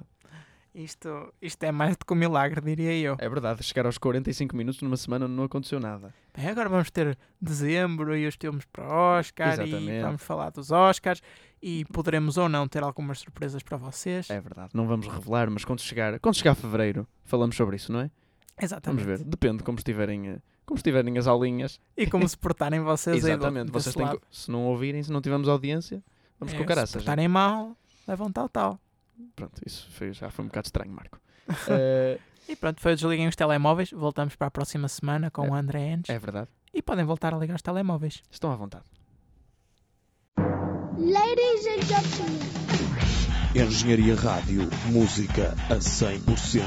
Isto, isto é mais do que um milagre, diria eu. É verdade, chegar aos 45 minutos numa semana não aconteceu nada. Bem, agora vamos ter dezembro e os filmes para Oscar e Exatamente. vamos falar dos Oscars e poderemos ou não ter algumas surpresas para vocês. É verdade, não vamos revelar, mas quando chegar, quando chegar fevereiro, falamos sobre isso, não é? Exatamente. Vamos ver, depende como estiverem, como estiverem as aulinhas. E como se portarem vocês Exatamente, vocês têm lado. se não ouvirem, se não tivermos audiência, vamos É, com Se caraças. gente. portarem mal, levam tal, tal. Pronto, isso foi- já foi um bocado estranho, Marco. Eh, E pronto, foi Desliguem os Telemóveis. Voltamos para a próxima semana com É. o André Endes. é verdade, E podem voltar a ligar os telemóveis. estão à vontade. Ladies and gentlemen. Engenharia Rádio, música a 100%.